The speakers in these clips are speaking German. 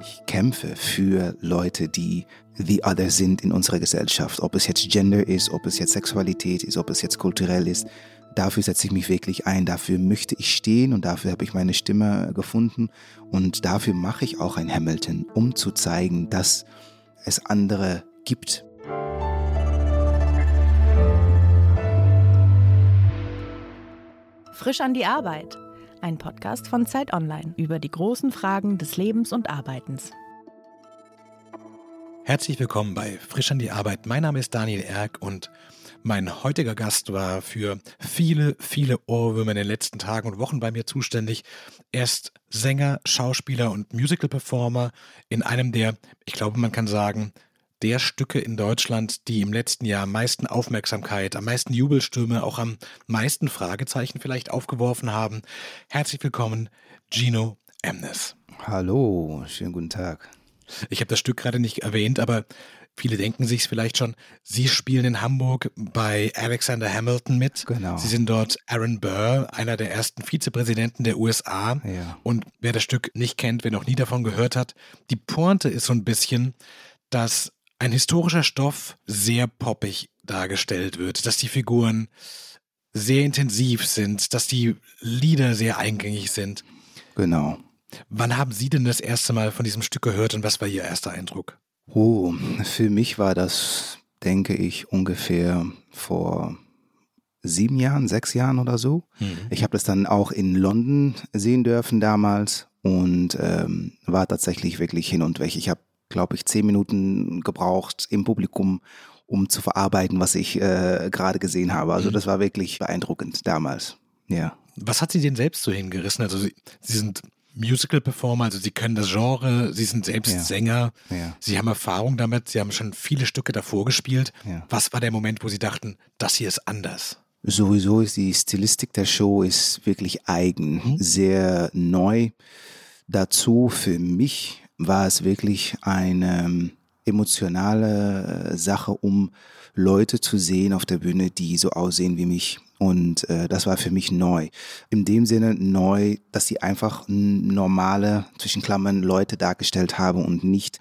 Ich kämpfe für Leute, die the other sind in unserer Gesellschaft. Ob es jetzt Gender ist, ob es jetzt Sexualität ist, ob es jetzt kulturell ist. Dafür setze ich mich wirklich ein. Dafür möchte ich stehen und dafür habe ich meine Stimme gefunden. Und dafür mache ich auch ein Hamilton, um zu zeigen, dass es andere gibt. Frisch an die Arbeit ein Podcast von Zeit Online über die großen Fragen des Lebens und Arbeitens. Herzlich willkommen bei Frisch an die Arbeit. Mein Name ist Daniel Erck und mein heutiger Gast war für viele, viele Ohrwürmer in den letzten Tagen und Wochen bei mir zuständig. Er ist Sänger, Schauspieler und Musical-Performer in einem der, ich glaube, man kann sagen, der Stücke in Deutschland, die im letzten Jahr am meisten Aufmerksamkeit, am meisten Jubelstürme, auch am meisten Fragezeichen vielleicht aufgeworfen haben. Herzlich willkommen, Gino Emnes. Hallo, schönen guten Tag. Ich habe das Stück gerade nicht erwähnt, aber viele denken sich vielleicht schon, Sie spielen in Hamburg bei Alexander Hamilton mit. Genau. Sie sind dort Aaron Burr, einer der ersten Vizepräsidenten der USA. Ja. Und wer das Stück nicht kennt, wer noch nie davon gehört hat, die Pointe ist so ein bisschen, dass ein historischer Stoff sehr poppig dargestellt wird, dass die Figuren sehr intensiv sind, dass die Lieder sehr eingängig sind. Genau. Wann haben Sie denn das erste Mal von diesem Stück gehört und was war Ihr erster Eindruck? Oh, für mich war das, denke ich, ungefähr vor sieben Jahren, sechs Jahren oder so. Mhm. Ich habe das dann auch in London sehen dürfen damals und ähm, war tatsächlich wirklich hin und weg. Ich habe glaube ich, zehn Minuten gebraucht im Publikum, um zu verarbeiten, was ich äh, gerade gesehen habe. Also mhm. das war wirklich beeindruckend damals. Ja. Was hat Sie denn selbst so hingerissen? Also Sie, Sie sind Musical-Performer, also Sie können das Genre, Sie sind selbst Ja. Sänger, Ja. Sie haben Erfahrung damit, Sie haben schon viele Stücke davor gespielt. Ja. Was war der Moment, wo Sie dachten, das hier ist anders? Sowieso ist die Stilistik der Show ist wirklich eigen, sehr neu. Dazu für mich war es wirklich eine ähm, emotionale äh, Sache, um Leute zu sehen auf der Bühne, die so aussehen wie mich. Und äh, das war für mich neu. In dem Sinne neu, dass sie einfach normale, zwischen Klammern, Leute dargestellt haben und nicht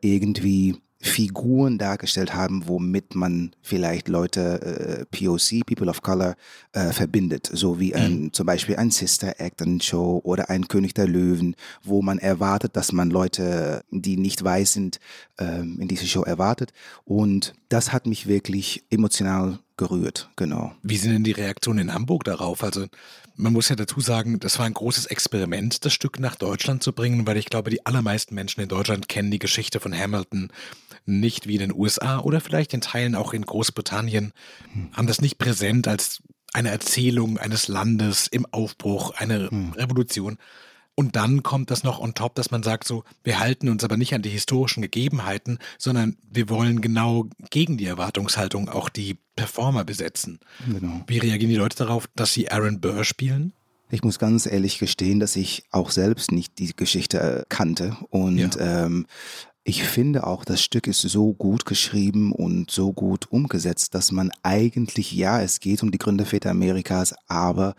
irgendwie Figuren dargestellt haben, womit man vielleicht Leute, äh, POC, People of Color, äh, verbindet. So wie ein, zum Beispiel ein Sister Act, ein Show oder ein König der Löwen, wo man erwartet, dass man Leute, die nicht weiß sind, ähm, in diese Show erwartet. Und das hat mich wirklich emotional gerührt, genau. Wie sind denn die Reaktionen in Hamburg darauf? Also man muss ja dazu sagen, das war ein großes Experiment, das Stück nach Deutschland zu bringen, weil ich glaube, die allermeisten Menschen in Deutschland kennen die Geschichte von Hamilton nicht wie in den USA oder vielleicht in Teilen auch in Großbritannien, haben das nicht präsent als eine Erzählung eines Landes im Aufbruch, eine Revolution. Und dann kommt das noch on top, dass man sagt so, wir halten uns aber nicht an die historischen Gegebenheiten, sondern wir wollen genau gegen die Erwartungshaltung auch die Performer besetzen. Genau. Wie reagieren die Leute darauf, dass sie Aaron Burr spielen? Ich muss ganz ehrlich gestehen, dass ich auch selbst nicht die Geschichte äh, kannte. Und Ja. ähm, ich finde auch, das Stück ist so gut geschrieben und so gut umgesetzt, dass man eigentlich, ja, es geht um die Gründerväter Amerikas, aber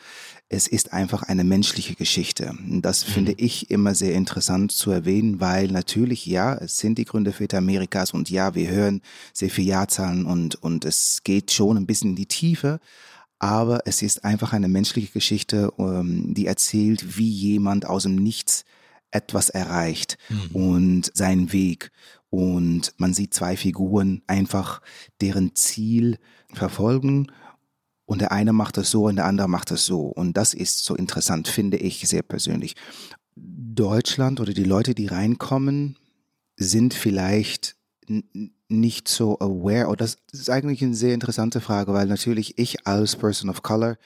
es ist einfach eine menschliche Geschichte. Das finde ich immer sehr interessant zu erwähnen, weil natürlich, ja, es sind die Gründerväter Amerikas und ja, wir hören sehr viele Jahrzahlen und, und es geht schon ein bisschen in die Tiefe. Aber es ist einfach eine menschliche Geschichte, ähm, die erzählt, wie jemand aus dem Nichts etwas erreicht und seinen Weg. Und man sieht zwei Figuren einfach deren Ziel verfolgen. Und der eine macht das so und der andere macht das so. Und das ist so interessant, finde ich sehr persönlich. Deutschland oder die Leute, die reinkommen, sind vielleicht nicht so aware. Und das ist eigentlich eine sehr interessante Frage, weil natürlich ich als Person of Color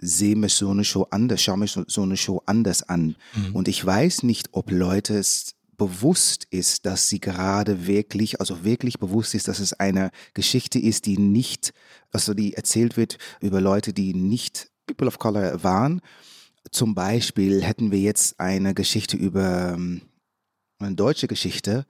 sehe mir so eine Show anders, schaue mir so, so eine Show anders an. Und ich weiß nicht, ob Leute es bewusst ist, dass sie gerade wirklich, also wirklich bewusst ist, dass es eine Geschichte ist, die nicht, also die erzählt wird über Leute, die nicht People of Color waren. Zum Beispiel hätten wir jetzt eine Geschichte über ähm, eine deutsche Geschichte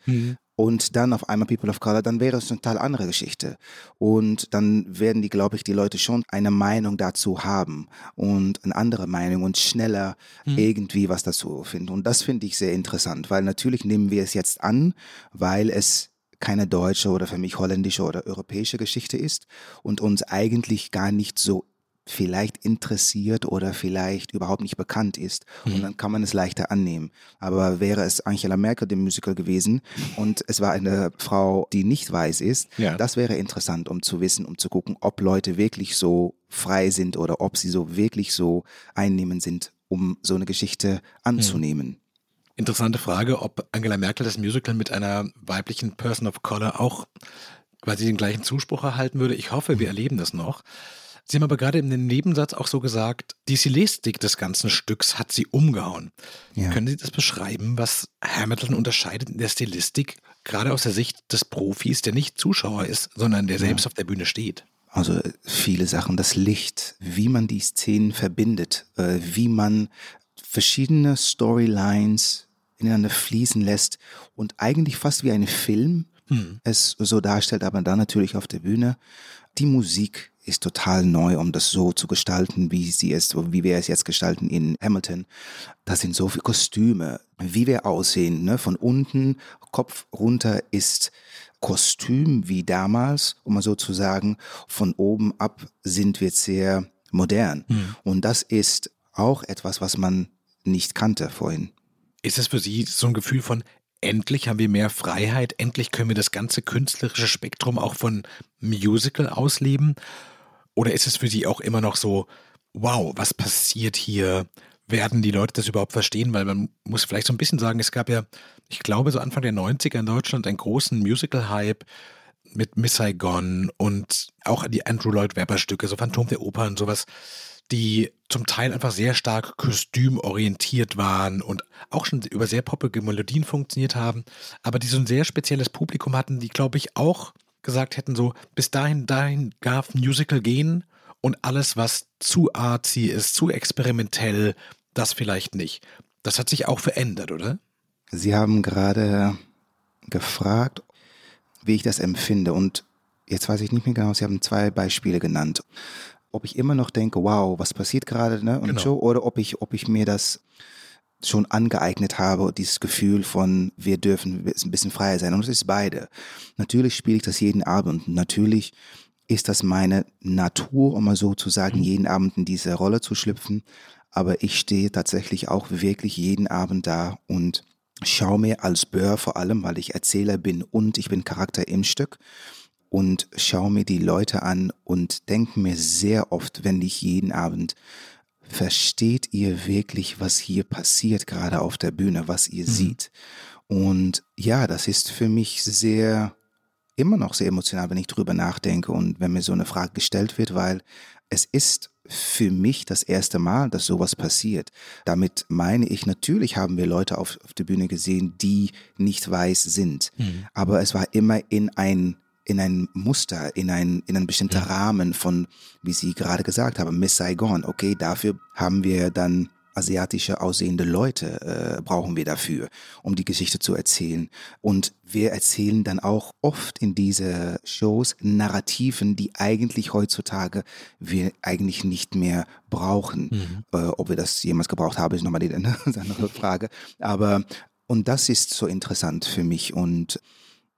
und dann auf einmal People of Color, dann wäre es eine total andere Geschichte. Und dann werden die, glaube ich, die Leute schon eine Meinung dazu haben und eine andere Meinung und schneller mhm. irgendwie was dazu finden. Und das finde ich sehr interessant, weil natürlich nehmen wir es jetzt an, weil es keine deutsche oder für mich holländische oder europäische Geschichte ist und uns eigentlich gar nicht so vielleicht interessiert oder vielleicht überhaupt nicht bekannt ist. Mhm. Und dann kann man es leichter annehmen. Aber wäre es Angela Merkel, dem Musical gewesen, und es war eine Frau, die nicht weiß ist, ja. das wäre interessant, um zu wissen, um zu gucken, ob Leute wirklich so frei sind oder ob sie so wirklich so einnehmend sind, um so eine Geschichte anzunehmen. Mhm. Interessante Frage, ob Angela Merkel das Musical mit einer weiblichen Person of Color auch quasi den gleichen Zuspruch erhalten würde. Ich hoffe, wir erleben das noch. Sie haben aber gerade in dem Nebensatz auch so gesagt, die Stilistik des ganzen Stücks hat Sie umgehauen. Ja. Können Sie das beschreiben, was Hamilton unterscheidet in der Stilistik, gerade aus der Sicht des Profis, der nicht Zuschauer ist, sondern der selbst ja. auf der Bühne steht? Also viele Sachen, das Licht, wie man die Szenen verbindet, äh, wie man verschiedene Storylines ineinander fließen lässt und eigentlich fast wie ein Film hm. es so darstellt, aber dann natürlich auf der Bühne. Die Musik, ist total neu, um das so zu gestalten, wie sie es, wie wir es jetzt gestalten in Hamilton. Das sind so viele Kostüme, wie wir aussehen, ne? Von unten, Kopf runter ist Kostüm wie damals, um mal so zu sagen. Von oben ab sind wir sehr modern. Mhm. Und das ist auch etwas, was man nicht kannte vorhin. Ist es für Sie so ein Gefühl von, endlich haben wir mehr Freiheit, endlich können wir das ganze künstlerische Spektrum auch von Musical ausleben? Oder ist es für Sie auch immer noch so, wow, was passiert hier? Werden die Leute das überhaupt verstehen? Weil man muss vielleicht so ein bisschen sagen, es gab ja, ich glaube, so Anfang der 90er in Deutschland einen großen Musical-Hype mit Miss Saigon und auch die Andrew Lloyd Webber Stücke, so Phantom der Oper und sowas, die zum Teil einfach sehr stark kostümorientiert waren und auch schon über sehr poppige Melodien funktioniert haben, aber die so ein sehr spezielles Publikum hatten, die, glaube ich, auch gesagt hätten, so bis dahin, dahin darf Musical gehen und alles, was zu artsy ist, zu experimentell, das vielleicht nicht. Das hat sich auch verändert, oder? Sie haben gerade gefragt, wie ich das empfinde und jetzt weiß ich nicht mehr genau, Sie haben zwei Beispiele genannt. Ob ich immer noch denke, wow, was passiert gerade, ne? Und genau. so, oder ob ich, ob ich mir das schon angeeignet habe, dieses Gefühl von, wir dürfen ein bisschen freier sein. Und es ist beide. Natürlich spiele ich das jeden Abend. Natürlich ist das meine Natur, um mal so zu sagen, mhm. jeden Abend in diese Rolle zu schlüpfen. Aber ich stehe tatsächlich auch wirklich jeden Abend da und schaue mir als Bör vor allem, weil ich Erzähler bin und ich bin Charakter im Stück und schaue mir die Leute an und denke mir sehr oft, wenn ich jeden Abend versteht ihr wirklich, was hier passiert, gerade auf der Bühne, was ihr mhm. seht. Und ja, das ist für mich sehr, immer noch sehr emotional, wenn ich drüber nachdenke und wenn mir so eine Frage gestellt wird, weil es ist für mich das erste Mal, dass sowas passiert. Damit meine ich, natürlich haben wir Leute auf, auf der Bühne gesehen, die nicht weiß sind. Mhm. Aber es war immer in ein in ein Muster, in ein, in einen bestimmten ja. Rahmen von, wie Sie gerade gesagt haben, Miss Saigon. Okay, dafür haben wir dann asiatische aussehende Leute äh, brauchen wir dafür, um die Geschichte zu erzählen. Und wir erzählen dann auch oft in diese Shows Narrativen, die eigentlich heutzutage wir eigentlich nicht mehr brauchen. Mhm. Äh, ob wir das jemals gebraucht haben, ist nochmal die andere Frage. Aber und das ist so interessant für mich und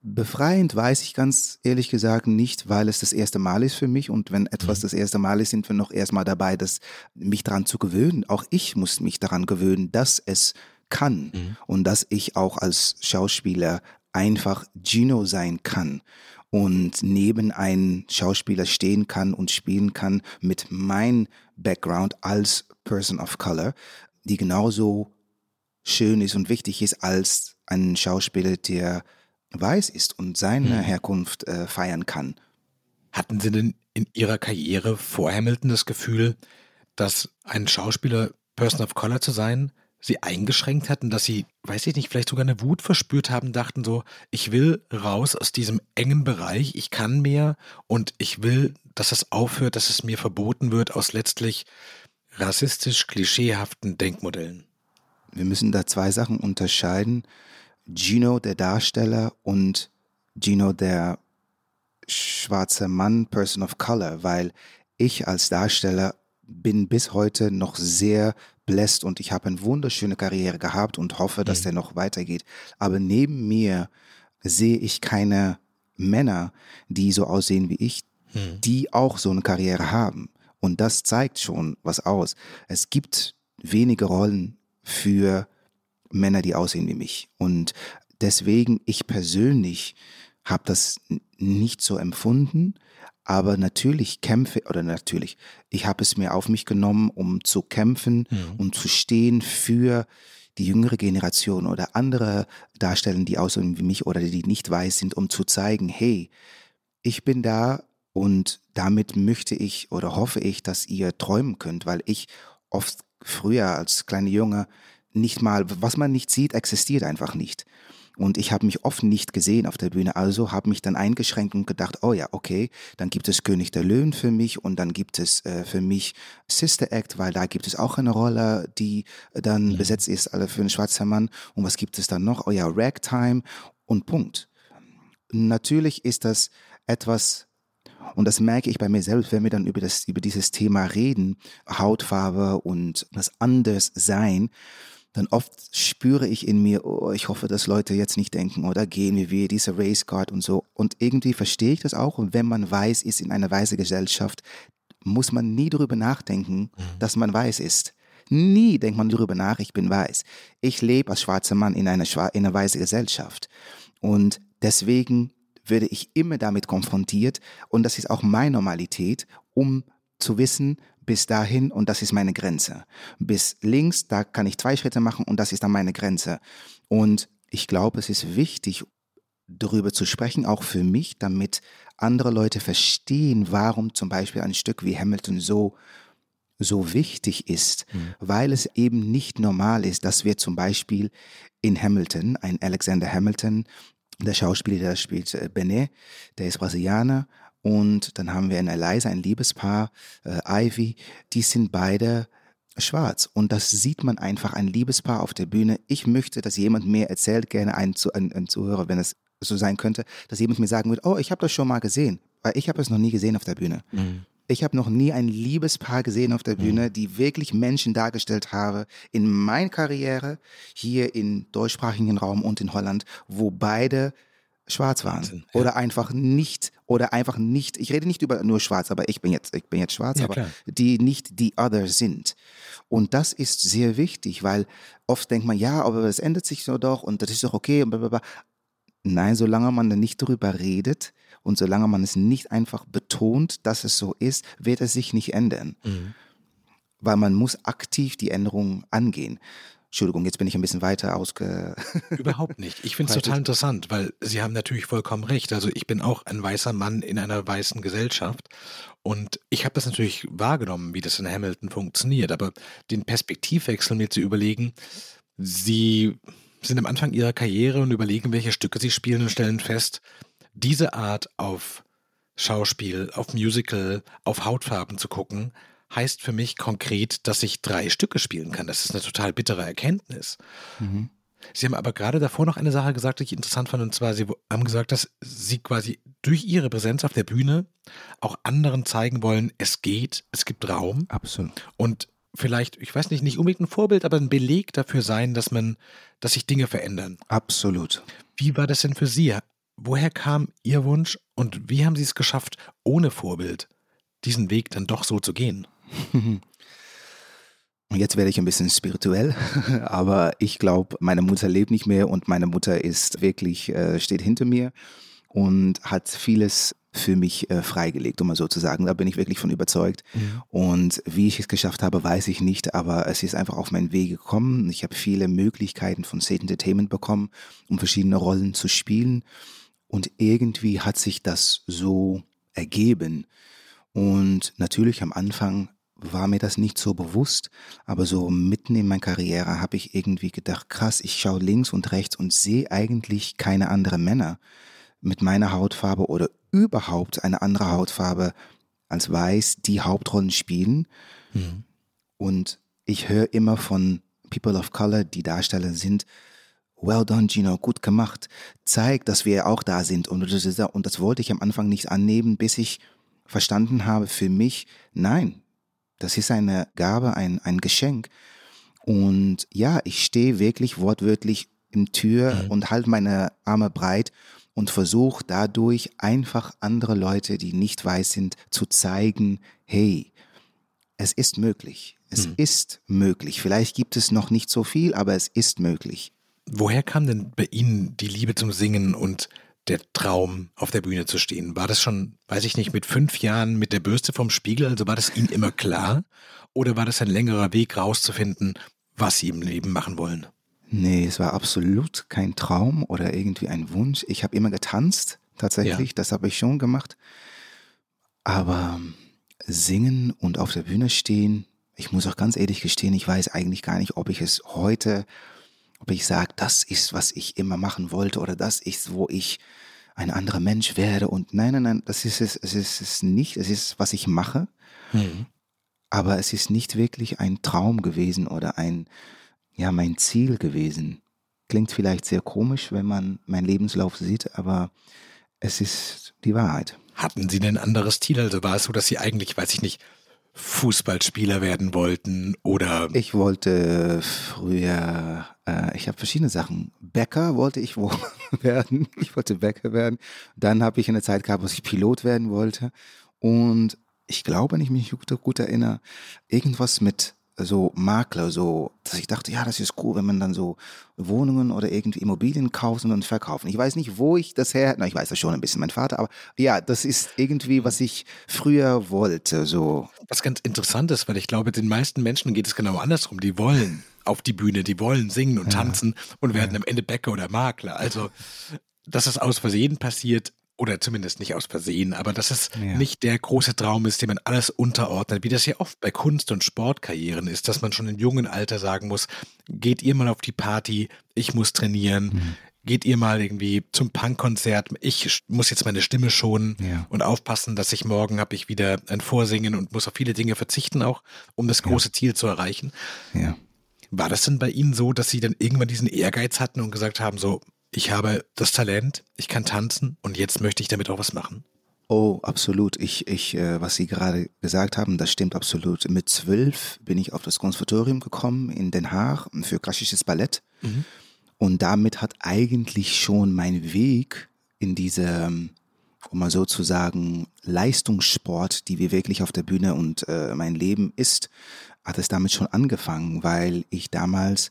Befreiend weiß ich ganz ehrlich gesagt nicht, weil es das erste Mal ist für mich und wenn etwas mhm. das erste Mal ist, sind wir noch erstmal dabei, das, mich daran zu gewöhnen. Auch ich muss mich daran gewöhnen, dass es kann mhm. und dass ich auch als Schauspieler einfach Gino sein kann und neben einem Schauspieler stehen kann und spielen kann mit meinem Background als Person of Color, die genauso schön ist und wichtig ist als ein Schauspieler, der weiß ist und seine hm. Herkunft äh, feiern kann. Hatten Sie denn in Ihrer Karriere vor Hamilton das Gefühl, dass ein Schauspieler Person of Color zu sein Sie eingeschränkt hatten, dass Sie, weiß ich nicht, vielleicht sogar eine Wut verspürt haben, dachten so, ich will raus aus diesem engen Bereich, ich kann mehr und ich will, dass es aufhört, dass es mir verboten wird aus letztlich rassistisch klischeehaften Denkmodellen? Wir müssen da zwei Sachen unterscheiden Gino, der Darsteller, und Gino, der schwarze Mann, Person of Color, weil ich als Darsteller bin bis heute noch sehr blessed und ich habe eine wunderschöne Karriere gehabt und hoffe, dass mhm. der noch weitergeht. Aber neben mir sehe ich keine Männer, die so aussehen wie ich, mhm. die auch so eine Karriere haben. Und das zeigt schon was aus. Es gibt wenige Rollen für Männer, die aussehen wie mich. Und deswegen, ich persönlich habe das nicht so empfunden, aber natürlich kämpfe, oder natürlich, ich habe es mir auf mich genommen, um zu kämpfen mhm. und zu stehen für die jüngere Generation oder andere Darsteller, die aussehen wie mich oder die nicht weiß sind, um zu zeigen, hey, ich bin da und damit möchte ich oder hoffe ich, dass ihr träumen könnt, weil ich oft früher als kleiner Junge nicht mal, was man nicht sieht, existiert einfach nicht. Und ich habe mich oft nicht gesehen auf der Bühne, also habe mich dann eingeschränkt und gedacht, oh ja, okay, dann gibt es König der Löwen für mich und dann gibt es äh, für mich Sister Act, weil da gibt es auch eine Rolle, die dann mhm. besetzt ist alle für einen schwarzen Mann. Und was gibt es dann noch? Oh ja, Ragtime und Punkt. Natürlich ist das etwas, und das merke ich bei mir selbst, wenn wir dann über, das, über dieses Thema reden, Hautfarbe und das Anderssein, dann oft spüre ich in mir, oh, ich hoffe, dass Leute jetzt nicht denken, oder oh, gehen wie wir, diese Race Card und so. Und irgendwie verstehe ich das auch. Und wenn man weiß ist in einer weißen Gesellschaft, muss man nie darüber nachdenken, mhm. dass man weiß ist. Nie denkt man darüber nach, ich bin weiß. Ich lebe als schwarzer Mann in einer, in einer weißen Gesellschaft. Und deswegen werde ich immer damit konfrontiert. Und das ist auch meine Normalität, um zu wissen, bis dahin und das ist meine Grenze. Bis links, da kann ich zwei Schritte machen und das ist dann meine Grenze. Und ich glaube, es ist wichtig, darüber zu sprechen, auch für mich, damit andere Leute verstehen, warum zum Beispiel ein Stück wie Hamilton so so wichtig ist, mhm. weil es eben nicht normal ist, dass wir zum Beispiel in Hamilton, ein Alexander Hamilton, der Schauspieler, der spielt äh, Benet, der ist Brasilianer und dann haben wir in Eliza ein Liebespaar, äh, Ivy, die sind beide schwarz. Und das sieht man einfach, ein Liebespaar auf der Bühne. Ich möchte, dass jemand mir erzählt, gerne ein, ein, ein Zuhörer, wenn es so sein könnte, dass jemand mir sagen wird, oh, ich habe das schon mal gesehen. Weil ich habe es noch nie gesehen auf der Bühne. Mhm. Ich habe noch nie ein Liebespaar gesehen auf der Bühne, mhm. die wirklich Menschen dargestellt habe in meiner Karriere hier im deutschsprachigen Raum und in Holland, wo beide schwarz waren ja. oder einfach nicht oder einfach nicht ich rede nicht über nur schwarz aber ich bin jetzt ich bin jetzt schwarz ja, aber klar. die nicht die other sind und das ist sehr wichtig weil oft denkt man ja aber es ändert sich so doch und das ist doch okay und blablabla. nein solange man dann nicht darüber redet und solange man es nicht einfach betont dass es so ist wird es sich nicht ändern mhm. weil man muss aktiv die Änderungen angehen Entschuldigung, jetzt bin ich ein bisschen weiter ausge. Überhaupt nicht. Ich finde es total interessant, weil Sie haben natürlich vollkommen recht. Also ich bin auch ein weißer Mann in einer weißen Gesellschaft und ich habe das natürlich wahrgenommen, wie das in Hamilton funktioniert. Aber den Perspektivwechsel mir zu überlegen, Sie sind am Anfang Ihrer Karriere und überlegen, welche Stücke Sie spielen und stellen fest, diese Art auf Schauspiel, auf Musical, auf Hautfarben zu gucken, heißt für mich konkret, dass ich drei Stücke spielen kann. Das ist eine total bittere Erkenntnis. Mhm. Sie haben aber gerade davor noch eine Sache gesagt, die ich interessant fand, und zwar, Sie haben gesagt, dass Sie quasi durch Ihre Präsenz auf der Bühne auch anderen zeigen wollen, es geht, es gibt Raum. Absolut. Und vielleicht, ich weiß nicht, nicht unbedingt ein Vorbild, aber ein Beleg dafür sein, dass man, dass sich Dinge verändern. Absolut. Wie war das denn für Sie? Woher kam Ihr Wunsch und wie haben Sie es geschafft, ohne Vorbild diesen Weg dann doch so zu gehen? Jetzt werde ich ein bisschen spirituell, aber ich glaube, meine Mutter lebt nicht mehr und meine Mutter ist wirklich, äh, steht hinter mir und hat vieles für mich äh, freigelegt, um mal so zu sagen. Da bin ich wirklich von überzeugt. Mhm. Und wie ich es geschafft habe, weiß ich nicht, aber es ist einfach auf meinen Weg gekommen. Ich habe viele Möglichkeiten von State Entertainment bekommen, um verschiedene Rollen zu spielen. Und irgendwie hat sich das so ergeben. Und natürlich am Anfang war mir das nicht so bewusst, aber so mitten in meiner Karriere habe ich irgendwie gedacht, krass, ich schaue links und rechts und sehe eigentlich keine anderen Männer mit meiner Hautfarbe oder überhaupt eine andere Hautfarbe als weiß, die Hauptrollen spielen. Mhm. Und ich höre immer von People of Color, die Darsteller sind, well done, Gino, gut gemacht. Zeig, dass wir auch da sind. Und, und das wollte ich am Anfang nicht annehmen, bis ich verstanden habe, für mich, nein, das ist eine Gabe, ein, ein Geschenk. Und ja, ich stehe wirklich wortwörtlich im Tür mhm. und halte meine Arme breit und versuche dadurch einfach andere Leute, die nicht weiß sind, zu zeigen, hey, es ist möglich. Es mhm. ist möglich. Vielleicht gibt es noch nicht so viel, aber es ist möglich. Woher kam denn bei Ihnen die Liebe zum Singen und der Traum, auf der Bühne zu stehen? War das schon, weiß ich nicht, mit fünf Jahren mit der Bürste vom Spiegel? Also war das Ihnen immer klar? Oder war das ein längerer Weg rauszufinden, was Sie im Leben machen wollen? Nee, es war absolut kein Traum oder irgendwie ein Wunsch. Ich habe immer getanzt, tatsächlich. Ja. Das habe ich schon gemacht. Aber singen und auf der Bühne stehen, ich muss auch ganz ehrlich gestehen, ich weiß eigentlich gar nicht, ob ich es heute ob ich sage, das ist, was ich immer machen wollte oder das ist, wo ich ein anderer Mensch werde. Und nein, nein, nein, das ist es, es ist es nicht. Es ist, was ich mache. Mhm. Aber es ist nicht wirklich ein Traum gewesen oder ein, ja, mein Ziel gewesen. Klingt vielleicht sehr komisch, wenn man meinen Lebenslauf sieht, aber es ist die Wahrheit. Hatten Sie denn ein anderes Ziel? Also war es so, dass Sie eigentlich, weiß ich nicht, Fußballspieler werden wollten oder? Ich wollte früher, äh, ich habe verschiedene Sachen. Bäcker wollte ich werden. Ich wollte Bäcker werden. Dann habe ich eine Zeit gehabt, wo ich Pilot werden wollte. Und ich glaube, wenn ich mich gut, gut erinnere, irgendwas mit so Makler, so, dass ich dachte, ja, das ist cool, wenn man dann so Wohnungen oder irgendwie Immobilien kauft und dann verkaufen. Ich weiß nicht, wo ich das her, na, ich weiß das schon ein bisschen, mein Vater, aber ja, das ist irgendwie, was ich früher wollte, so. Was ganz interessant ist, weil ich glaube, den meisten Menschen geht es genau andersrum. Die wollen auf die Bühne, die wollen singen und ja. tanzen und werden ja. am Ende Bäcker oder Makler. Also, dass es aus Versehen passiert, oder zumindest nicht aus Versehen, aber dass es ja. nicht der große Traum ist, dem man alles unterordnet, wie das ja oft bei Kunst- und Sportkarrieren ist, dass man schon im jungen Alter sagen muss, geht ihr mal auf die Party, ich muss trainieren, mhm. geht ihr mal irgendwie zum Punkkonzert, ich muss jetzt meine Stimme schonen ja. und aufpassen, dass ich morgen habe ich wieder ein Vorsingen und muss auf viele Dinge verzichten auch, um das große ja. Ziel zu erreichen. War das denn bei Ihnen so, dass Sie dann irgendwann diesen Ehrgeiz hatten und gesagt haben, so, ich habe das Talent, ich kann tanzen und jetzt möchte ich damit auch was machen? Oh, absolut. Ich, ich, äh, was Sie gerade gesagt haben, das stimmt absolut. Mit zwölf bin ich auf das Konservatorium gekommen in Den Haag für klassisches Ballett. Mhm. Und damit hat eigentlich schon mein Weg in diese, um mal so zu sagen, Leistungssport, die wir wirklich auf der Bühne und äh, mein Leben ist, hat es damit schon angefangen, weil ich damals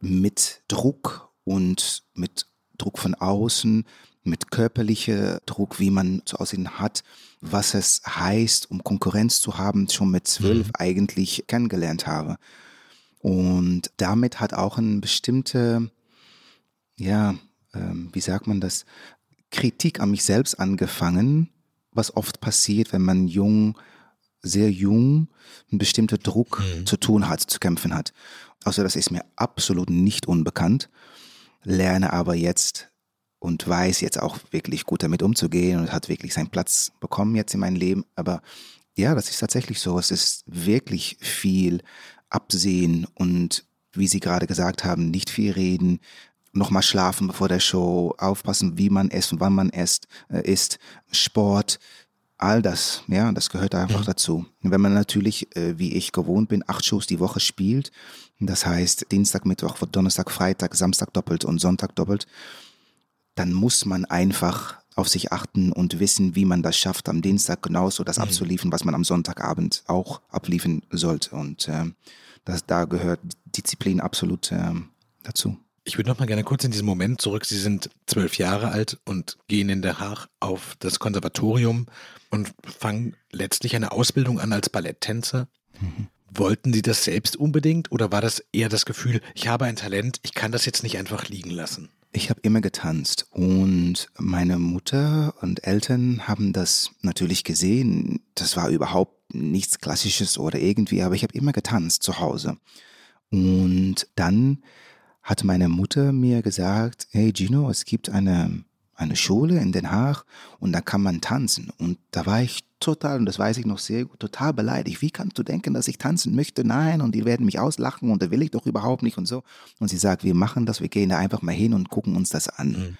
mit Druck und mit Druck von außen, mit körperlicher Druck, wie man zu aussehen hat, was es heißt, um Konkurrenz zu haben, schon mit zwölf mhm. eigentlich kennengelernt habe. Und damit hat auch eine bestimmte, ja, ähm, wie sagt man das, Kritik an mich selbst angefangen, was oft passiert, wenn man jung, sehr jung, einen bestimmten Druck mhm. zu tun hat, zu kämpfen hat. Also das ist mir absolut nicht unbekannt lerne aber jetzt und weiß jetzt auch wirklich gut damit umzugehen und hat wirklich seinen Platz bekommen jetzt in meinem Leben. Aber ja, das ist tatsächlich so. Es ist wirklich viel Absehen und wie Sie gerade gesagt haben, nicht viel reden, nochmal schlafen bevor der Show, aufpassen, wie man isst und wann man isst, äh, isst Sport, all das, ja, das gehört einfach mhm. dazu. wenn man natürlich, äh, wie ich gewohnt bin, acht Shows die Woche spielt, das heißt Dienstag, Mittwoch, Donnerstag, Freitag, Samstag doppelt und Sonntag doppelt, dann muss man einfach auf sich achten und wissen, wie man das schafft, am Dienstag genauso das mhm. abzuliefern, was man am Sonntagabend auch abliefern sollte. Und äh, das, da gehört Disziplin absolut äh, dazu. Ich würde noch mal gerne kurz in diesen Moment zurück. Sie sind zwölf Jahre alt und gehen in Der Haag auf das Konservatorium und fangen letztlich eine Ausbildung an als Balletttänzer. Mhm. Wollten Sie das selbst unbedingt oder war das eher das Gefühl, ich habe ein Talent, ich kann das jetzt nicht einfach liegen lassen? Ich habe immer getanzt und meine Mutter und Eltern haben das natürlich gesehen. Das war überhaupt nichts Klassisches oder irgendwie, aber ich habe immer getanzt zu Hause. Und dann hat meine Mutter mir gesagt, hey Gino, es gibt eine, eine Schule in Den Haag und da kann man tanzen. Und da war ich total, und das weiß ich noch sehr gut, total beleidigt. Wie kannst du denken, dass ich tanzen möchte? Nein, und die werden mich auslachen und da will ich doch überhaupt nicht und so. Und sie sagt, wir machen das, wir gehen da einfach mal hin und gucken uns das an.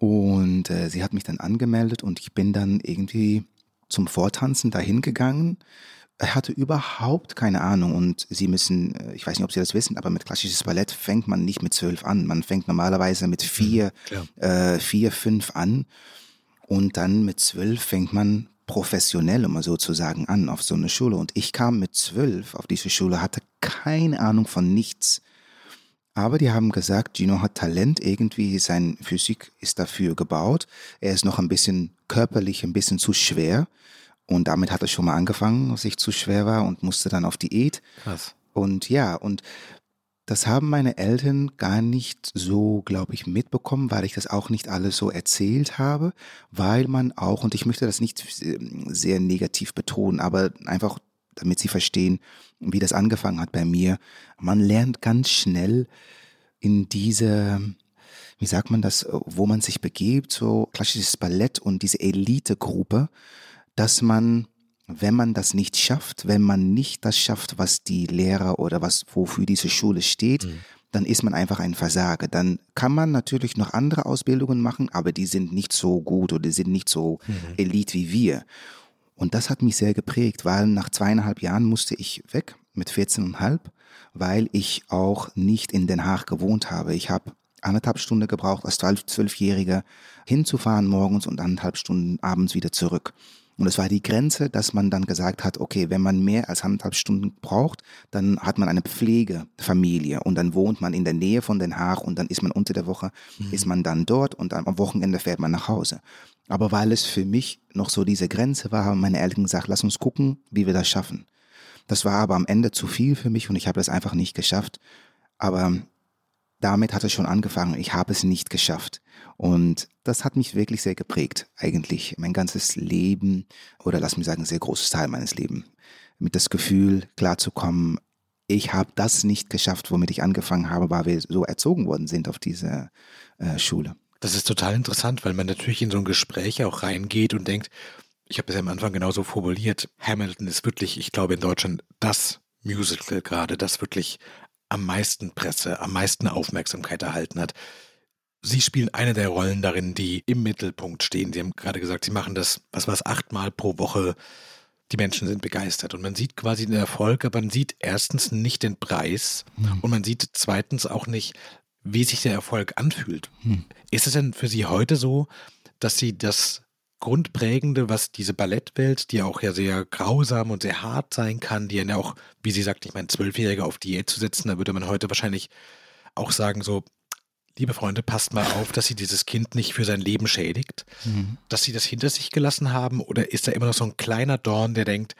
Mhm. Und äh, sie hat mich dann angemeldet und ich bin dann irgendwie zum Vortanzen dahin gegangen. Er hatte überhaupt keine Ahnung und Sie müssen, äh, ich weiß nicht, ob Sie das wissen, aber mit klassisches Ballett fängt man nicht mit zwölf an. Man fängt normalerweise mit vier, mhm, äh, vier, fünf an und dann mit zwölf fängt man professionell, um mal so zu sagen, an auf so eine Schule. Und ich kam mit zwölf auf diese Schule, hatte keine Ahnung von nichts. Aber die haben gesagt, Gino hat Talent, irgendwie sein Physik ist dafür gebaut. Er ist noch ein bisschen körperlich, ein bisschen zu schwer. Und damit hat er schon mal angefangen, dass ich zu schwer war und musste dann auf Diät. Krass. Und ja, und das haben meine Eltern gar nicht so, glaube ich, mitbekommen, weil ich das auch nicht alles so erzählt habe, weil man auch, und ich möchte das nicht sehr negativ betonen, aber einfach damit sie verstehen, wie das angefangen hat bei mir. Man lernt ganz schnell in diese, wie sagt man das, wo man sich begibt, so klassisches Ballett und diese Elitegruppe, dass man, wenn man das nicht schafft, wenn man nicht das schafft, was die Lehrer oder was, wofür diese Schule steht, mhm. dann ist man einfach ein Versager. Dann kann man natürlich noch andere Ausbildungen machen, aber die sind nicht so gut oder die sind nicht so mhm. Elite wie wir. Und das hat mich sehr geprägt, weil nach zweieinhalb Jahren musste ich weg mit 14,5, weil ich auch nicht in Den Haag gewohnt habe. Ich habe anderthalb Stunden gebraucht, als Zwölfjähriger hinzufahren morgens und anderthalb Stunden abends wieder zurück. Und es war die Grenze, dass man dann gesagt hat, okay, wenn man mehr als anderthalb Stunden braucht, dann hat man eine Pflegefamilie und dann wohnt man in der Nähe von Den Haag und dann ist man unter der Woche, mhm. ist man dann dort und am Wochenende fährt man nach Hause. Aber weil es für mich noch so diese Grenze war, haben meine Eltern gesagt, lass uns gucken, wie wir das schaffen. Das war aber am Ende zu viel für mich und ich habe das einfach nicht geschafft. Aber damit hat es schon angefangen. Ich habe es nicht geschafft. Und das hat mich wirklich sehr geprägt, eigentlich mein ganzes Leben oder lass mich sagen, ein sehr großes Teil meines Lebens. Mit das Gefühl, klarzukommen, ich habe das nicht geschafft, womit ich angefangen habe, weil wir so erzogen worden sind auf dieser äh, Schule. Das ist total interessant, weil man natürlich in so ein Gespräch auch reingeht und denkt, ich habe es ja am Anfang genauso formuliert, Hamilton ist wirklich, ich glaube in Deutschland das Musical gerade, das wirklich am meisten Presse, am meisten Aufmerksamkeit erhalten hat. Sie spielen eine der Rollen darin, die im Mittelpunkt stehen. Sie haben gerade gesagt, Sie machen das, was war es, achtmal pro Woche. Die Menschen sind begeistert und man sieht quasi den Erfolg, aber man sieht erstens nicht den Preis mhm. und man sieht zweitens auch nicht, wie sich der Erfolg anfühlt. Hm. Ist es denn für Sie heute so, dass Sie das Grundprägende, was diese Ballettwelt, die auch ja sehr grausam und sehr hart sein kann, die ja auch, wie sie sagt, ich meine, Zwölfjährige auf Diät zu setzen, da würde man heute wahrscheinlich auch sagen, so, liebe Freunde, passt mal auf, dass sie dieses Kind nicht für sein Leben schädigt, mhm. dass sie das hinter sich gelassen haben oder ist da immer noch so ein kleiner Dorn, der denkt,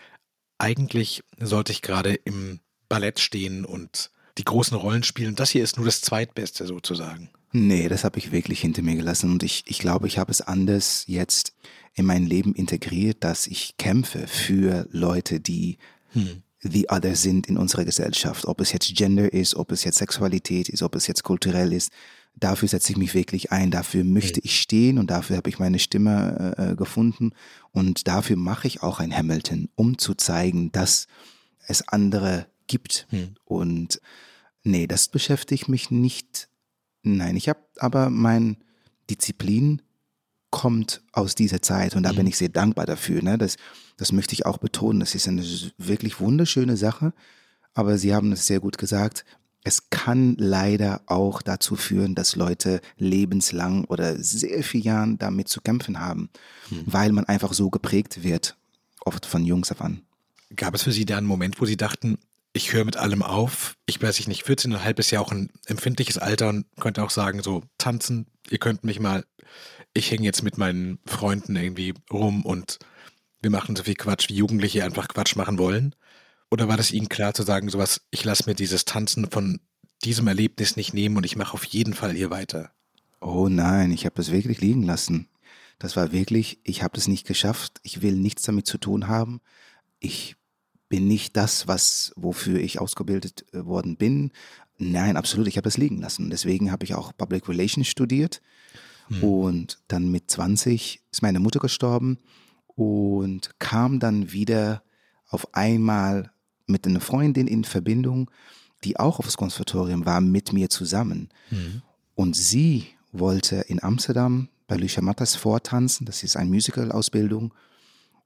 eigentlich sollte ich gerade im Ballett stehen und die großen Rollen spielen. Das hier ist nur das Zweitbeste sozusagen. Nee, das habe ich wirklich hinter mir gelassen und ich, ich glaube, ich habe es anders jetzt in mein Leben integriert, dass ich kämpfe für Leute, die hm. the other sind in unserer Gesellschaft. Ob es jetzt Gender ist, ob es jetzt Sexualität ist, ob es jetzt kulturell ist. Dafür setze ich mich wirklich ein, dafür möchte ich stehen und dafür habe ich meine Stimme äh, äh, gefunden und dafür mache ich auch ein Hamilton, um zu zeigen, dass es andere gibt. Hm. Und nee, das beschäftigt mich nicht Nein, ich habe aber mein Disziplin kommt aus dieser Zeit und da mhm. bin ich sehr dankbar dafür. Ne? Das, das möchte ich auch betonen. Das ist eine wirklich wunderschöne Sache. Aber Sie haben es sehr gut gesagt. Es kann leider auch dazu führen, dass Leute lebenslang oder sehr viele Jahren damit zu kämpfen haben, mhm. weil man einfach so geprägt wird, oft von Jungs auf an. Gab es für Sie da einen Moment, wo Sie dachten, ich höre mit allem auf. Ich weiß ich nicht, 14,5 ist ja auch ein empfindliches Alter und könnte auch sagen, so tanzen, ihr könnt mich mal, ich hänge jetzt mit meinen Freunden irgendwie rum und wir machen so viel Quatsch, wie Jugendliche einfach Quatsch machen wollen. Oder war das Ihnen klar zu sagen, sowas, ich lasse mir dieses Tanzen von diesem Erlebnis nicht nehmen und ich mache auf jeden Fall hier weiter? Oh nein, ich habe das wirklich liegen lassen. Das war wirklich, ich habe es nicht geschafft, ich will nichts damit zu tun haben. Ich bin nicht das, was wofür ich ausgebildet äh, worden bin. Nein, absolut, ich habe es liegen lassen. Deswegen habe ich auch Public Relations studiert. Hm. Und dann mit 20 ist meine Mutter gestorben. und kam dann wieder auf einmal mit einer Freundin in Verbindung, die auch aufs Konservatorium war, mit mir zusammen. Mhm. Und sie wollte in Amsterdam bei Lucia Mattas vortanzen, das ist eine Musical-Ausbildung.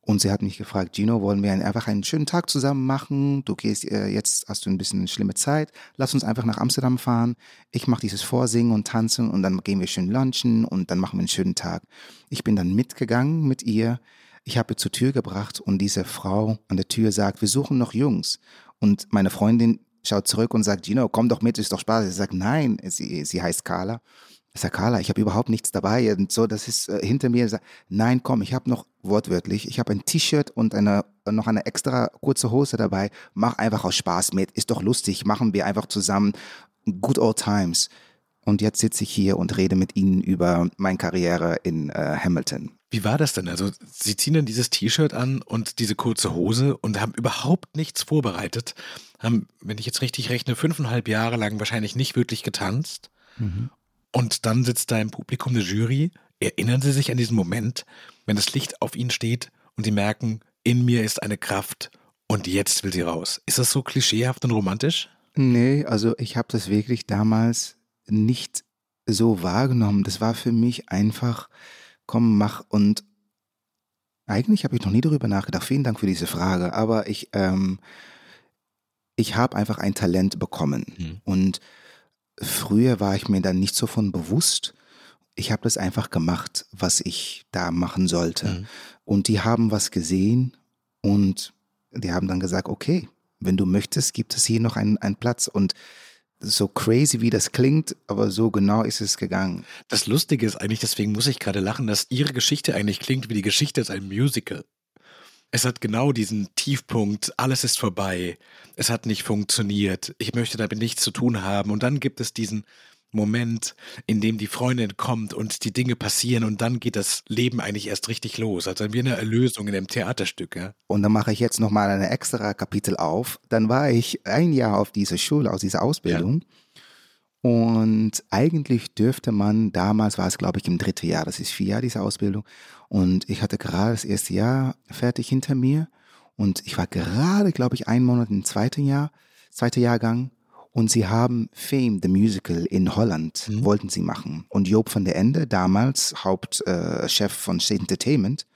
Und sie hat mich gefragt, Gino, wollen wir einfach einen schönen Tag zusammen machen? Du gehst, äh, jetzt hast du ein bisschen eine schlimme Zeit. Lass uns einfach nach Amsterdam fahren. Ich mache dieses Vorsingen und Tanzen und dann gehen wir schön lunchen und dann machen wir einen schönen Tag. Ich bin dann mitgegangen mit ihr. Ich habe zur Tür gebracht und diese Frau an der Tür sagt, wir suchen noch Jungs. Und meine Freundin schaut zurück und sagt, Gino, komm doch mit, ist doch Spaß. Sie sagt, nein, sie, sie heißt Carla. Ich sage, Carla, ich habe überhaupt nichts dabei und so, das ist äh, hinter mir. Sag, Nein, komm, ich habe noch wortwörtlich, ich habe ein T-Shirt und eine, noch eine extra kurze Hose dabei. Mach einfach aus Spaß mit, ist doch lustig, machen wir einfach zusammen. Good old times. Und jetzt sitze ich hier und rede mit Ihnen über meine Karriere in äh, Hamilton. Wie war das denn? Also, Sie ziehen dann dieses T-Shirt an und diese kurze Hose und haben überhaupt nichts vorbereitet. Haben, wenn ich jetzt richtig rechne, fünfeinhalb Jahre lang wahrscheinlich nicht wirklich getanzt. Mhm. Und dann sitzt da im Publikum eine Jury. Erinnern Sie sich an diesen Moment, wenn das Licht auf Ihnen steht und Sie merken, in mir ist eine Kraft und jetzt will sie raus. Ist das so klischeehaft und romantisch? Nee, also ich habe das wirklich damals nicht so wahrgenommen. Das war für mich einfach, komm, mach und eigentlich habe ich noch nie darüber nachgedacht. Vielen Dank für diese Frage. Aber ich, ähm, ich habe einfach ein Talent bekommen. Mhm. Und früher war ich mir dann nicht so von bewusst. Ich habe das einfach gemacht, was ich da machen sollte. Mhm. Und die haben was gesehen und die haben dann gesagt, okay, wenn du möchtest, gibt es hier noch einen, einen Platz. Und so crazy wie das klingt, aber so genau ist es gegangen. Das Lustige ist eigentlich, deswegen muss ich gerade lachen, dass ihre Geschichte eigentlich klingt wie die Geschichte aus einem Musical. Es hat genau diesen Tiefpunkt, alles ist vorbei, es hat nicht funktioniert, ich möchte damit nichts zu tun haben. Und dann gibt es diesen Moment, in dem die Freundin kommt und die Dinge passieren und dann geht das Leben eigentlich erst richtig los. Also wie eine Erlösung in dem Theaterstück. Ja? Und dann mache ich jetzt nochmal ein extra Kapitel auf. Dann war ich ein Jahr auf dieser Schule, aus dieser Ausbildung. Ja. Und eigentlich dürfte man, damals war es glaube ich im dritten Jahr, das ist vier Jahre diese Ausbildung. Und ich hatte gerade das erste Jahr fertig hinter mir. Und ich war gerade, glaube ich, einen Monat im zweiten Jahr, zweiter Jahrgang. Und sie haben Fame, the Musical in Holland, mhm. wollten sie machen. Und Job van der Ende, damals Hauptchef äh, von State Entertainment,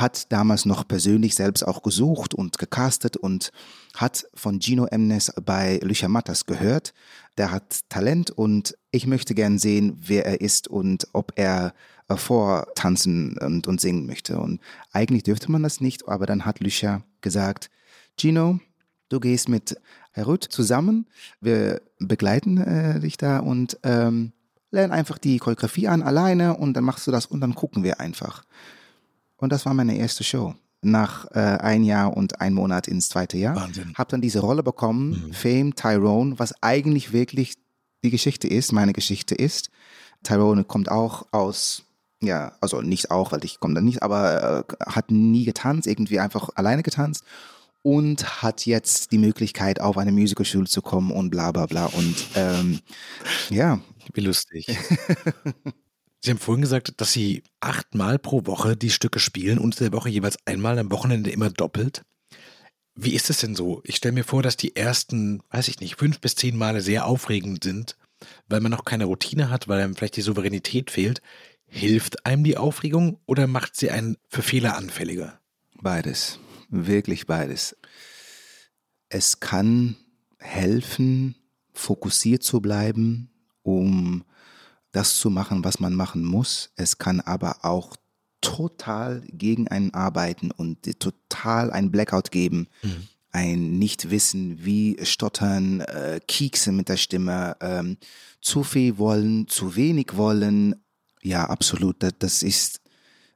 hat damals noch persönlich selbst auch gesucht und gecastet und hat von Gino Emnes bei Lucia Mattas gehört. Der hat Talent und ich möchte gern sehen, wer er ist und ob er äh, vortanzen und, und singen möchte. Und eigentlich dürfte man das nicht, aber dann hat Lucia gesagt, Gino, du gehst mit Herut zusammen, wir begleiten äh, dich da und ähm, lern einfach die Choreografie an alleine und dann machst du das und dann gucken wir einfach. Und das war meine erste Show. Nach äh, ein Jahr und ein Monat ins zweite Jahr. Wahnsinn. Hab dann diese Rolle bekommen, mhm. Fame, Tyrone, was eigentlich wirklich die Geschichte ist, meine Geschichte ist. Tyrone kommt auch aus, ja, also nicht auch, weil ich komme da nicht, aber äh, hat nie getanzt, irgendwie einfach alleine getanzt und hat jetzt die Möglichkeit, auf eine Musicalschule zu kommen und bla bla bla. Und ähm, ja. Wie lustig. Sie haben vorhin gesagt, dass Sie achtmal pro Woche die Stücke spielen und der Woche jeweils einmal, am Wochenende immer doppelt. Wie ist es denn so? Ich stelle mir vor, dass die ersten, weiß ich nicht, fünf bis zehn Male sehr aufregend sind, weil man noch keine Routine hat, weil einem vielleicht die Souveränität fehlt. Hilft einem die Aufregung oder macht sie einen für Fehler anfälliger? Beides, wirklich beides. Es kann helfen, fokussiert zu bleiben, um das zu machen, was man machen muss. Es kann aber auch total gegen einen arbeiten und total ein Blackout geben. Mhm. Ein Nichtwissen, wie stottern, äh, Kiekse mit der Stimme, ähm, zu viel wollen, zu wenig wollen. Ja, absolut. Das, das ist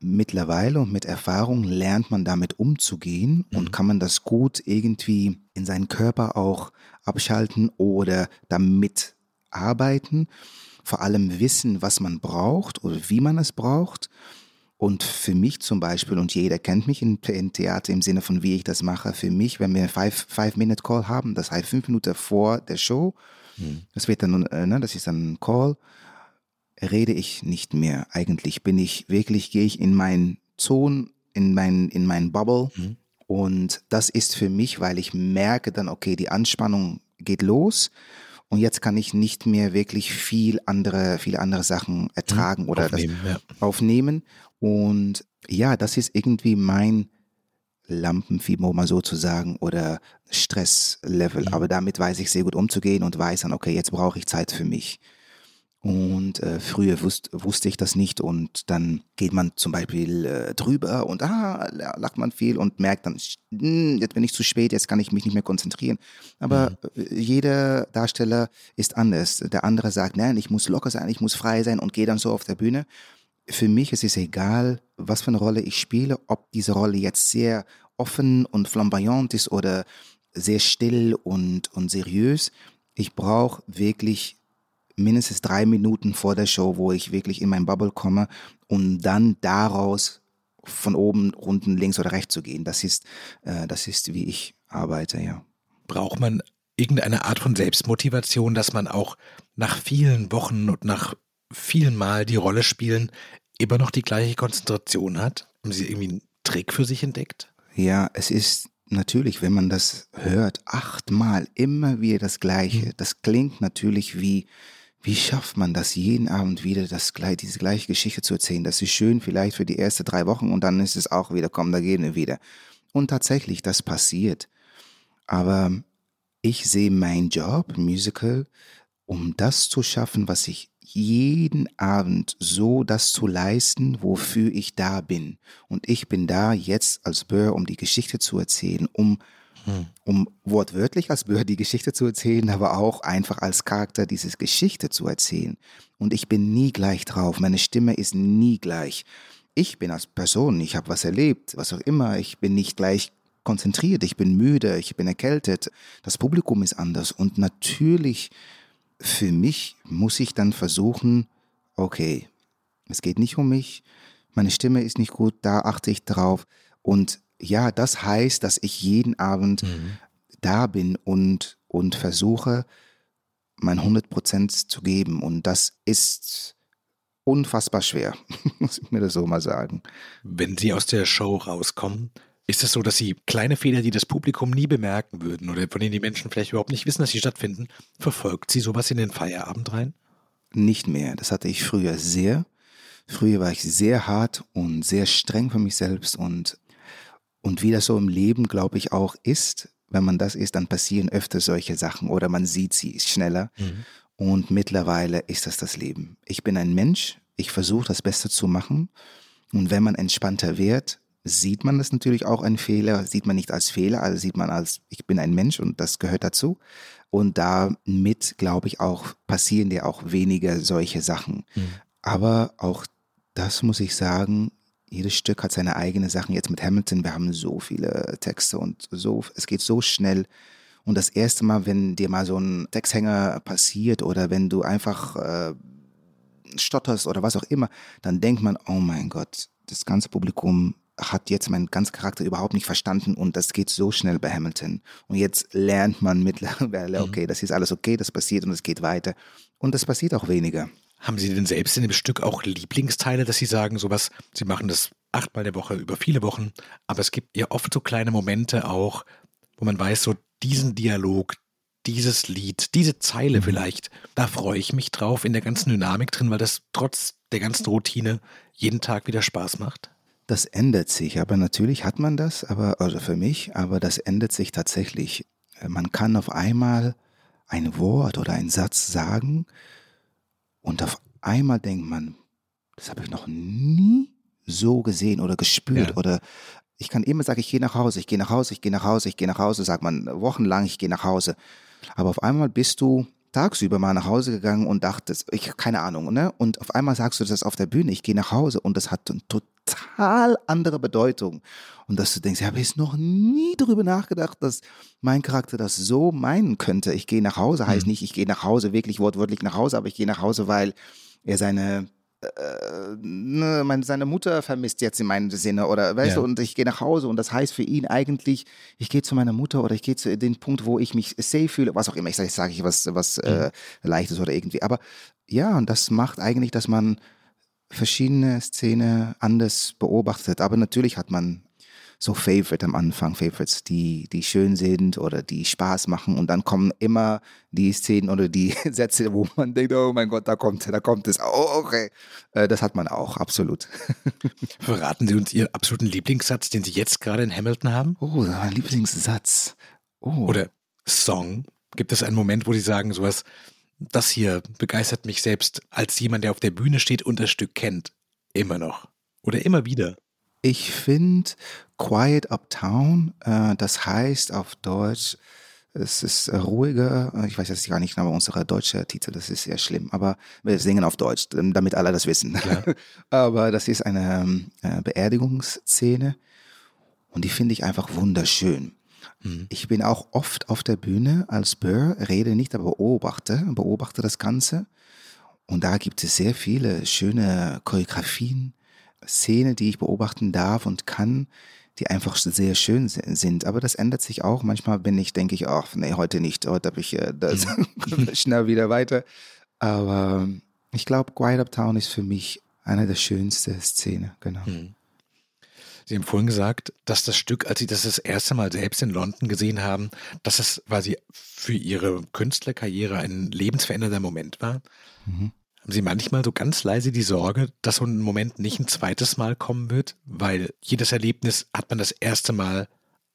mittlerweile und mit Erfahrung lernt man damit umzugehen mhm. und kann man das gut irgendwie in seinen Körper auch abschalten oder damit arbeiten vor allem wissen, was man braucht oder wie man es braucht. Und für mich zum Beispiel, und jeder kennt mich in, in Theater im Sinne von, wie ich das mache, für mich, wenn wir einen Five-Minute-Call haben, das heißt fünf Minuten vor der Show, hm. das wird dann, äh, ne, das ist dann ein Call, rede ich nicht mehr. Eigentlich bin ich wirklich, gehe ich in meinen Ton, in mein, in mein Bubble. Mhm. Und das ist für mich, weil ich merke dann, okay, die Anspannung geht los und jetzt kann ich nicht mehr wirklich viel andere, viele andere Sachen ertragen mhm. oder aufnehmen, das ja. aufnehmen. Und ja, das ist irgendwie mein Lampenfieber, mal so zu sagen, oder Stresslevel. Mhm. Aber damit weiß ich sehr gut umzugehen und weiß dann, okay, jetzt brauche ich Zeit für mich. Und äh, früher wusste, wusste ich das nicht und dann geht man zum Beispiel äh, drüber und ah, lacht man viel und merkt dann, hm, jetzt bin ich zu spät, jetzt kann ich mich nicht mehr konzentrieren. Aber mhm. Äh, jeder Darsteller ist anders. Der andere sagt, nein, ich muss locker sein, ich muss frei sein und gehe dann so auf der Bühne. Für mich ist es egal, was für eine Rolle ich spiele, ob diese Rolle jetzt sehr offen und flamboyant ist oder sehr still und, und seriös. Ich brauche wirklich mindestens drei Minuten vor der Show, wo ich wirklich in mein Bubble komme, um dann daraus von oben, unten, links oder rechts zu gehen. Das ist, äh, das ist, wie ich arbeite, ja. Braucht man irgendeine Art von Selbstmotivation, dass man auch nach vielen Wochen und nach vielen Mal die Rolle spielen immer noch die gleiche Konzentration hat? Haben Sie irgendwie einen Trick für sich entdeckt? Ja, es ist natürlich, wenn man das hört, achtmal immer wieder das Gleiche. Mhm. Das klingt natürlich wie wie schafft man das, jeden Abend wieder das, diese gleiche Geschichte zu erzählen? Das ist schön vielleicht für die ersten drei Wochen und dann ist es auch wieder, komm, da gehen wir wieder. Und tatsächlich, das passiert. Aber ich sehe meinen Job, Musical, um das zu schaffen, was ich jeden Abend so das zu leisten, wofür ich da bin. Und ich bin da jetzt als Böhr, um die Geschichte zu erzählen, um um wortwörtlich als Böhr die Geschichte zu erzählen, aber auch einfach als Charakter diese Geschichte zu erzählen. Und ich bin nie gleich drauf, meine Stimme ist nie gleich. Ich bin als Person, ich habe was erlebt, was auch immer, ich bin nicht gleich konzentriert, ich bin müde, ich bin erkältet, das Publikum ist anders. Und natürlich für mich muss ich dann versuchen, okay, es geht nicht um mich, meine Stimme ist nicht gut, da achte ich drauf. Und ja, das heißt, dass ich jeden Abend mhm. da bin und, und versuche, mein 100 Prozent zu geben. Und das ist unfassbar schwer, muss ich mir das so mal sagen. Wenn Sie aus der Show rauskommen, ist es so, dass Sie kleine Fehler, die das Publikum nie bemerken würden oder von denen die Menschen vielleicht überhaupt nicht wissen, dass sie stattfinden, verfolgt Sie sowas in den Feierabend rein? Nicht mehr. Das hatte ich früher sehr. Früher war ich sehr hart und sehr streng für mich selbst und und wie das so im Leben, glaube ich, auch ist, wenn man das ist, dann passieren öfter solche Sachen oder man sieht sie schneller. Mhm. Und mittlerweile ist das das Leben. Ich bin ein Mensch, ich versuche das Beste zu machen. Und wenn man entspannter wird, sieht man das natürlich auch ein Fehler, sieht man nicht als Fehler, also sieht man als, ich bin ein Mensch und das gehört dazu. Und damit, glaube ich, auch passieren dir auch weniger solche Sachen. Mhm. Aber auch das muss ich sagen, jedes Stück hat seine eigenen Sachen. Jetzt mit Hamilton, wir haben so viele Texte und so, es geht so schnell. Und das erste Mal, wenn dir mal so ein Texthänger passiert oder wenn du einfach äh, stotterst oder was auch immer, dann denkt man, oh mein Gott, das ganze Publikum hat jetzt meinen ganzen Charakter überhaupt nicht verstanden und das geht so schnell bei Hamilton. Und jetzt lernt man mittlerweile, mhm. okay, das ist alles okay, das passiert und es geht weiter. Und das passiert auch weniger. Haben Sie denn selbst in dem Stück auch Lieblingsteile, dass Sie sagen, sowas, Sie machen das achtmal der Woche über viele Wochen, aber es gibt ja oft so kleine Momente auch, wo man weiß, so diesen Dialog, dieses Lied, diese Zeile mhm. vielleicht, da freue ich mich drauf in der ganzen Dynamik drin, weil das trotz der ganzen Routine jeden Tag wieder Spaß macht? Das ändert sich, aber natürlich hat man das, aber also für mich, aber das ändert sich tatsächlich. Man kann auf einmal ein Wort oder einen Satz sagen, und auf einmal denkt man, das habe ich noch nie so gesehen oder gespürt ja. oder ich kann immer sagen, ich gehe nach Hause, ich gehe nach Hause, ich gehe nach Hause, ich gehe nach Hause, sagt man wochenlang, ich gehe nach Hause. Aber auf einmal bist du tagsüber mal nach Hause gegangen und dachtest, ich keine Ahnung, ne? Und auf einmal sagst du das auf der Bühne, ich gehe nach Hause und das hat eine total andere Bedeutung. Und dass du denkst, ich habe jetzt noch nie darüber nachgedacht, dass mein Charakter das so meinen könnte. Ich gehe nach Hause, heißt mhm. nicht, ich gehe nach Hause, wirklich wortwörtlich nach Hause, aber ich gehe nach Hause, weil er seine äh, ne, meine, seine Mutter vermisst jetzt in meinem Sinne oder weißt ja. du, und ich gehe nach Hause und das heißt für ihn eigentlich, ich gehe zu meiner Mutter oder ich gehe zu dem Punkt, wo ich mich safe fühle, was auch immer. Ich sage sag ich was, was mhm. äh, leichtes oder irgendwie. Aber ja, und das macht eigentlich, dass man verschiedene Szenen anders beobachtet. Aber natürlich hat man so Favorite am Anfang, Favorites, die, die schön sind oder die Spaß machen und dann kommen immer die Szenen oder die Sätze, wo man denkt, oh mein Gott, da kommt, da kommt es. Oh, okay. Äh, das hat man auch, absolut. Verraten Sie uns Ihren absoluten Lieblingssatz, den Sie jetzt gerade in Hamilton haben? Oh, mein Lieblingssatz. Oh. Oder Song? Gibt es einen Moment, wo Sie sagen, sowas, das hier begeistert mich selbst als jemand, der auf der Bühne steht und das Stück kennt? Immer noch. Oder immer wieder? Ich finde Quiet Uptown, äh, das heißt auf Deutsch, es ist ruhiger, ich weiß jetzt gar nicht, aber unsere deutsche Titel, das ist sehr schlimm, aber wir singen auf Deutsch, damit alle das wissen. aber das ist eine äh, Beerdigungsszene und die finde ich einfach wunderschön. Mhm. Ich bin auch oft auf der Bühne als Burr, rede nicht, aber beobachte, beobachte das Ganze. Und da gibt es sehr viele schöne Choreografien, Szene, die ich beobachten darf und kann, die einfach sehr schön sind. Aber das ändert sich auch. Manchmal bin ich, denke ich, ach, nee, heute nicht. Heute habe ich äh, das mhm. schnell wieder weiter. Aber ich glaube, Quiet Uptown ist für mich eine der schönsten Szenen, genau. Mhm. Sie haben vorhin gesagt, dass das Stück, als Sie das das erste Mal selbst in London gesehen haben, dass es quasi für Ihre Künstlerkarriere ein lebensverändernder Moment war. Mhm. Haben Sie manchmal so ganz leise die Sorge, dass so ein Moment nicht ein zweites Mal kommen wird? Weil jedes Erlebnis hat man das erste Mal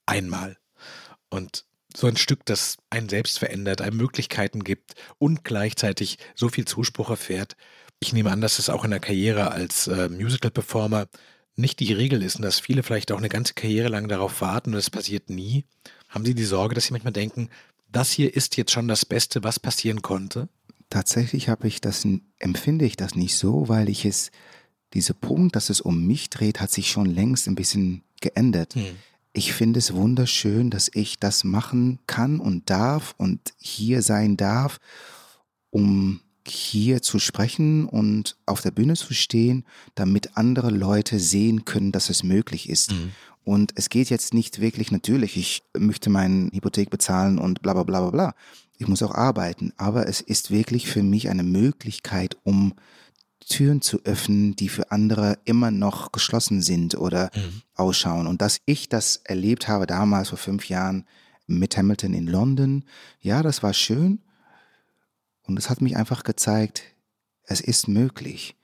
einmal. Und so ein Stück, das einen selbst verändert, einem Möglichkeiten gibt und gleichzeitig so viel Zuspruch erfährt. Ich nehme an, dass es auch in der Karriere als äh, Musical-Performer nicht die Regel ist und dass viele vielleicht auch eine ganze Karriere lang darauf warten und es passiert nie. Haben Sie die Sorge, dass Sie manchmal denken, das hier ist jetzt schon das Beste, was passieren konnte? Tatsächlich habe ich das, empfinde ich das nicht so, weil ich es, dieser Punkt, dass es um mich dreht, hat sich schon längst ein bisschen geändert. Hm. Ich finde es wunderschön, dass ich das machen kann und darf und hier sein darf, um hier zu sprechen und auf der Bühne zu stehen, damit andere Leute sehen können, dass es möglich ist. Mhm. Und es geht jetzt nicht wirklich natürlich, ich möchte meine Hypothek bezahlen und bla bla bla bla bla ich muss auch arbeiten, aber es ist wirklich für mich eine Möglichkeit, um Türen zu öffnen, die für andere immer noch geschlossen sind oder mhm. ausschauen. Und dass ich das erlebt habe damals vor fünf Jahren mit Hamilton in London, ja, das war schön. Und es hat mich einfach gezeigt, es ist möglich.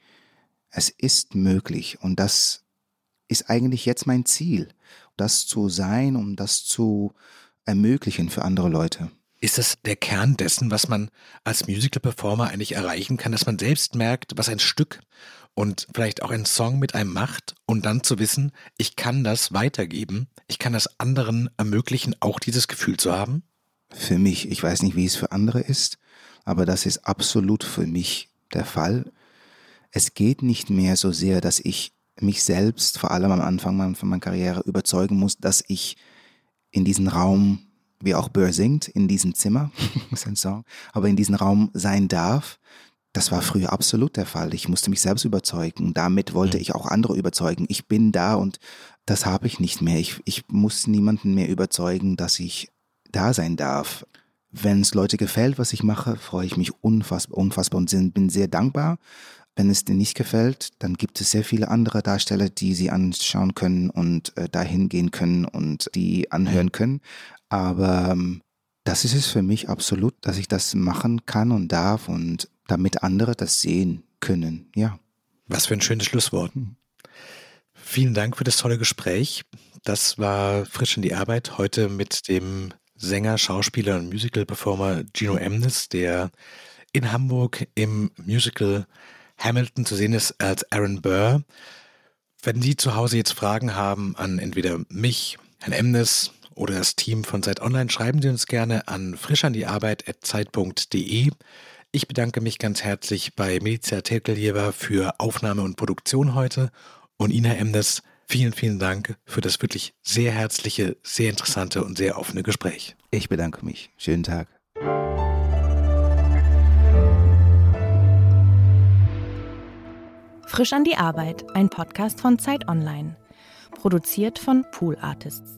Es ist möglich. Und das ist eigentlich jetzt mein Ziel, das zu sein, um das zu ermöglichen für andere Leute. Ist das der Kern dessen, was man als Musical-Performer eigentlich erreichen kann, dass man selbst merkt, was ein Stück und vielleicht auch ein Song mit einem macht und dann zu wissen, ich kann das weitergeben, ich kann das anderen ermöglichen, auch dieses Gefühl zu haben? Für mich, ich weiß nicht, wie es für andere ist, aber das ist absolut für mich der Fall. Es geht nicht mehr so sehr, dass ich mich selbst, vor allem am Anfang von meiner Karriere, überzeugen muss, dass ich in diesen Raum wie auch Burr singt, in diesem Zimmer, ist ein Song, aber in diesem Raum sein darf. Das war früher absolut der Fall. Ich musste mich selbst überzeugen. Damit wollte mhm. ich auch andere überzeugen. Ich bin da und das habe ich nicht mehr. Ich, ich muss niemanden mehr überzeugen, dass ich da sein darf. Wenn es Leute gefällt, was ich mache, freue ich mich unfassbar, unfassbar und bin sehr dankbar. Wenn es dir nicht gefällt, dann gibt es sehr viele andere Darsteller, die sie anschauen können und äh, dahin gehen können und die anhören können. Aber ähm, das ist es für mich absolut, dass ich das machen kann und darf und damit andere das sehen können. Ja. Was für ein schönes Schlusswort. Hm. Vielen Dank für das tolle Gespräch. Das war frisch in die Arbeit heute mit dem Sänger, Schauspieler und Musical-Performer Gino Emnes, der in Hamburg im Musical Hamilton zu sehen ist als Aaron Burr. Wenn Sie zu Hause jetzt Fragen haben an entweder mich, Herrn Emnes, oder das Team von Zeit Online, schreiben Sie uns gerne an frischandiarbeit.zeit.de. Ich bedanke mich ganz herzlich bei Milicia Telkeljeva für Aufnahme und Produktion heute und Ina Emnes. Vielen, vielen Dank für das wirklich sehr herzliche, sehr interessante und sehr offene Gespräch. Ich bedanke mich. Schönen Tag. Frisch an die Arbeit, ein Podcast von Zeit Online. Produziert von Pool Artists.